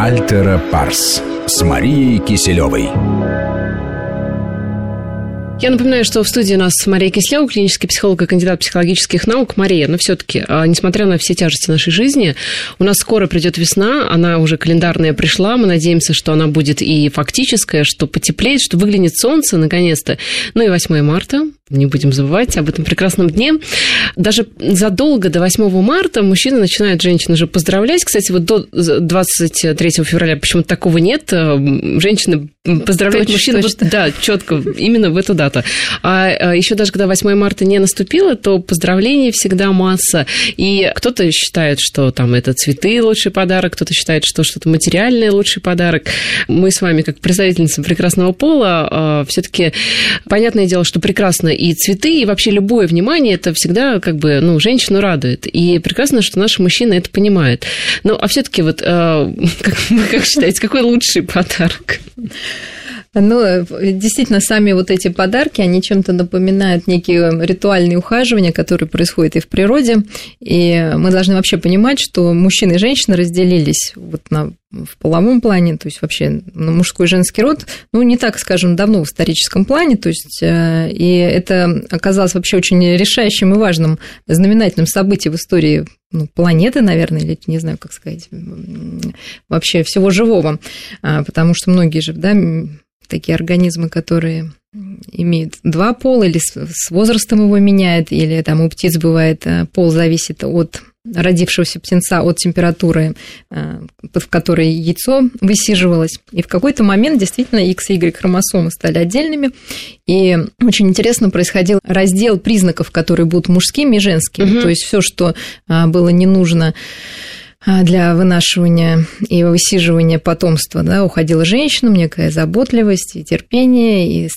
Альтера Парс с Марией Киселевой. Я напоминаю, что в студии у нас Мария Кислева, клинический психолог и кандидат психологических наук. Мария, но все-таки, а, несмотря на все тяжести нашей жизни, у нас скоро придет весна, она уже календарная пришла, мы надеемся, что она будет и фактическая, что потеплеет, что выглянет солнце наконец-то. Ну и 8 марта, не будем забывать об этом прекрасном дне. Даже задолго до 8 марта мужчины начинают женщин уже поздравлять. Кстати, вот до 23 февраля почему-то такого нет. Женщины поздравляют мужчин. Вот, да, четко, именно в эту дату. А, а еще даже когда 8 марта не наступило, то поздравлений всегда масса. И кто-то считает, что там это цветы лучший подарок, кто-то считает, что что-то материальное лучший подарок. Мы с вами, как представительницы прекрасного пола, а, все-таки понятное дело, что прекрасно и цветы, и вообще любое внимание, это всегда как бы, ну, женщину радует. И прекрасно, что наши мужчины это понимают. Ну, а все-таки вот, э, как, как считаете, какой лучший подарок? Ну, действительно, сами вот эти подарки, они чем-то напоминают некие ритуальные ухаживания, которые происходят и в природе. И мы должны вообще понимать, что мужчины и женщины разделились вот на в половом плане, то есть вообще на мужской и женский род, ну, не так, скажем, давно в историческом плане, то есть, э, и это оказалось вообще очень решающим и важным знаменательным событием в истории ну, планеты, наверное, или не знаю, как сказать, вообще всего живого, а, потому что многие же, да, такие организмы, которые имеют два пола, или с возрастом его меняют, или там у птиц бывает э, пол зависит от родившегося птенца от температуры, э, в которой яйцо высиживалось. И в какой-то момент действительно X и Y хромосомы стали отдельными. И очень интересно происходил раздел признаков, которые будут мужскими и женскими. Угу. То есть все, что э, было не нужно для вынашивания и высиживания потомства, да, уходила женщинам, некая заботливость и терпение, и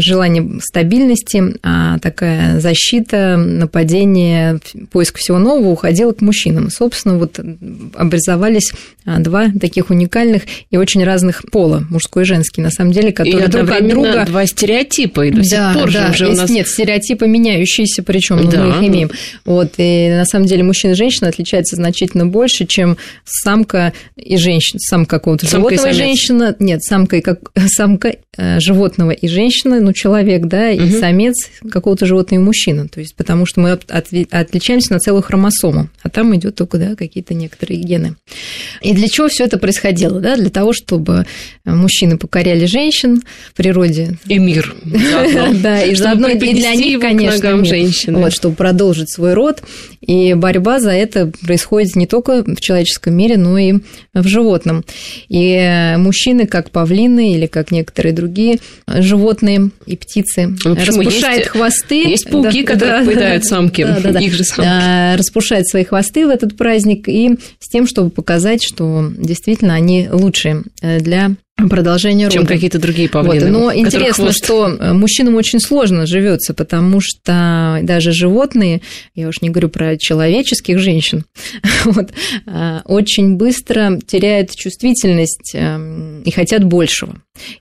желание стабильности, а такая защита, нападение, поиск всего нового уходила к мужчинам. Собственно, вот образовались а, два таких уникальных и очень разных пола, мужской и женский, на самом деле, которые и друг от друга... два стереотипа, и до да, сих пор да, же у нас... Нет, стереотипы меняющиеся, причем да. мы их имеем. Вот, и на самом деле мужчина и женщина отличаются значительно больше, больше, чем самка и женщина, самка какого-то животного и, женщина, нет, самка и как самка животного и женщина, ну человек, да, и угу. самец какого-то животного и мужчина, то есть потому что мы от, отличаемся на целую хромосому, а там идет только да какие-то некоторые гены. И для чего все это происходило, да? Для того, чтобы мужчины покоряли женщин в природе и мир, да, и заодно и для них, конечно, женщины, вот, чтобы продолжить свой род, и борьба за это происходит не только в человеческом мире, но и в животном. И мужчины, как павлины или как некоторые другие животные и птицы, ну, распушают есть, хвосты. Есть пауки, да, которые да, поедают самки, да, да, да. их же самки. Распушают свои хвосты в этот праздник и с тем, чтобы показать, что действительно они лучшие для продолжение рода. Чем какие-то другие павлины. Вот. Но интересно, хвост... что э, мужчинам очень сложно живется, потому что даже животные, я уж не говорю про человеческих женщин, вот, э, очень быстро теряют чувствительность эм, и хотят большего.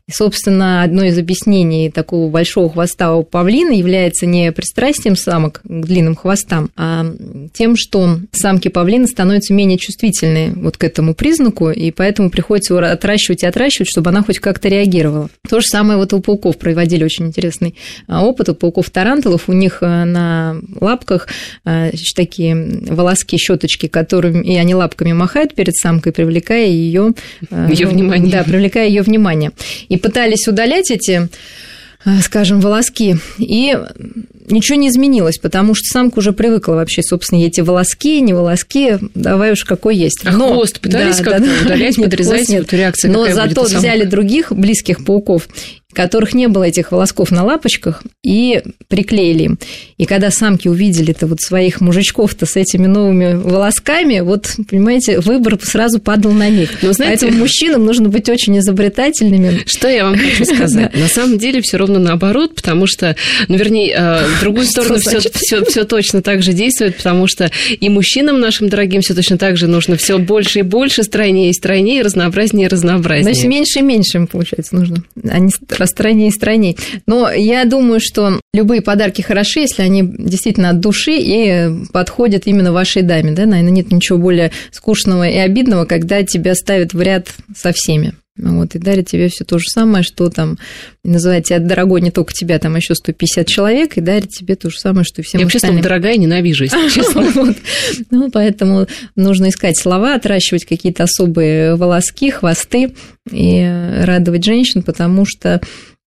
И, собственно, одно из объяснений такого большого хвоста у павлина является не пристрастием самок к длинным хвостам, а тем, что самки павлина становятся менее чувствительны вот к этому признаку, и поэтому приходится отращивать и отращивать, чтобы она хоть как-то реагировала. То же самое вот у пауков проводили очень интересный а, опыт. У пауков-тарантулов у них а, на лапках а, такие волоски, щеточки, которыми и они лапками махают перед самкой, привлекая ее, ее ну, внимание. Да, привлекая ее внимание и пытались удалять эти э, скажем, волоски, и ничего не изменилось, потому что самка уже привыкла вообще, собственно, эти волоски, не волоски, давай уж какой есть. А Но, хвост пытались да, как-то да, удалять, подрезать? Нет. Вот реакция Но зато взяли других близких пауков которых не было этих волосков на лапочках, и приклеили им. И когда самки увидели-то вот своих мужичков-то с этими новыми волосками, вот, понимаете, выбор сразу падал на них. Но, знаете, Поэтому мужчинам нужно быть очень изобретательными. Что я вам хочу сказать? На самом деле все ровно наоборот, потому что, ну, вернее, э, в другую сторону все точно так же действует, потому что и мужчинам нашим дорогим все точно так же нужно все больше и больше, стройнее и стройнее, разнообразнее и разнообразнее. Значит, меньше и меньше им, получается, нужно. Они распространнее и странней. Но я думаю, что любые подарки хороши, если они действительно от души и подходят именно вашей даме. Да? Наверное, нет ничего более скучного и обидного, когда тебя ставят в ряд со всеми. Вот, и дарят тебе все то же самое, что там называют тебя дорогой не только тебя, там еще 150 человек, и дарят тебе то же самое, что и всем Я вообще остальным. дорогая ненавижу, если честно. Ну, поэтому нужно искать слова, отращивать какие-то особые волоски, хвосты и радовать женщин, потому что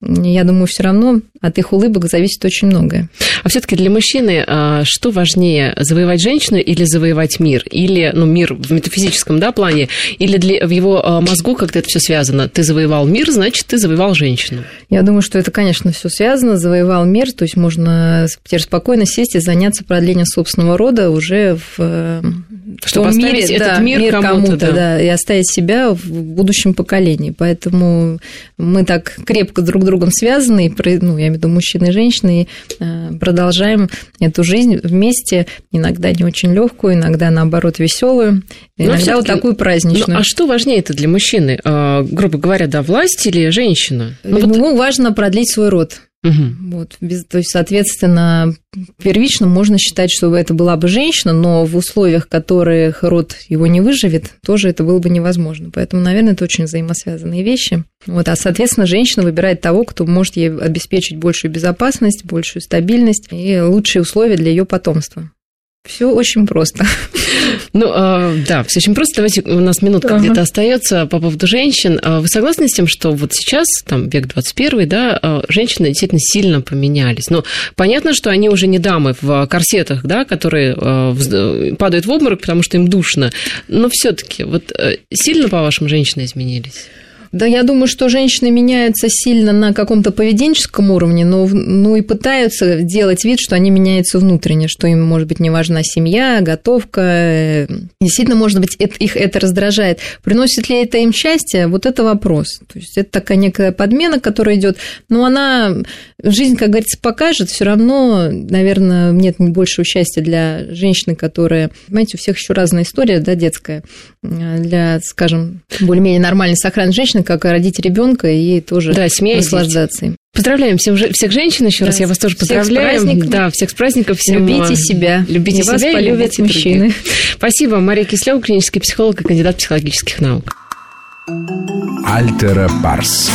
я думаю, все равно от их улыбок зависит очень многое. А все-таки для мужчины а, что важнее, завоевать женщину или завоевать мир? Или, ну, мир в метафизическом, да, плане, или для, в его а, мозгу как-то это все связано? Ты завоевал мир, значит, ты завоевал женщину. Я думаю, что это, конечно, все связано. Завоевал мир, то есть можно теперь спокойно сесть и заняться продлением собственного рода уже в, э, в Чтобы том мире, этот да, мир, мир кому-то, кому-то, да. да, и оставить себя в будущем поколении. Поэтому мы так крепко друг с другом связаны, ну, я имею в виду мужчины и женщины, и э, продолжаем эту жизнь вместе, иногда не очень легкую, иногда наоборот веселую, иногда вот такую праздничную. Ну, а что важнее это для мужчины? А, грубо говоря, да, власть или женщина? Ну, вот... Ему важно продлить свой род. Угу. Вот, без, то есть, соответственно, первично можно считать, что это была бы женщина, но в условиях, которых род его не выживет, тоже это было бы невозможно. Поэтому, наверное, это очень взаимосвязанные вещи. Вот, а, соответственно, женщина выбирает того, кто может ей обеспечить большую безопасность, большую стабильность и лучшие условия для ее потомства. Все очень просто. Ну, э, да, все очень просто. Давайте, у нас минутка ага. где-то остается по поводу женщин. Вы согласны с тем, что вот сейчас, там, век 21, да, женщины действительно сильно поменялись? Ну, понятно, что они уже не дамы в корсетах, да, которые падают в обморок, потому что им душно. Но все таки вот сильно, по-вашему, женщины изменились? Да, я думаю, что женщины меняются сильно на каком-то поведенческом уровне, но ну и пытаются делать вид, что они меняются внутренне, что им, может быть, не важна семья, готовка. Действительно, может быть, это, их это раздражает. Приносит ли это им счастье? Вот это вопрос. То есть это такая некая подмена, которая идет, но она жизнь, как говорится, покажет. Все равно, наверное, нет большего счастья для женщины, которая, понимаете, у всех еще разная история, да, детская, для, скажем, более-менее нормальной сохранной женщины, как родить ребенка и тоже да, наслаждаться им. Поздравляем всем, всех женщин еще да. раз. Я вас тоже поздравляю. Всех. Да, всех с праздником. Всем любите себя. Любите и себя. Вас полюбят мужчины. Других. Спасибо. Мария Кислева, клинический психолог и кандидат психологических наук. Альтера Парс.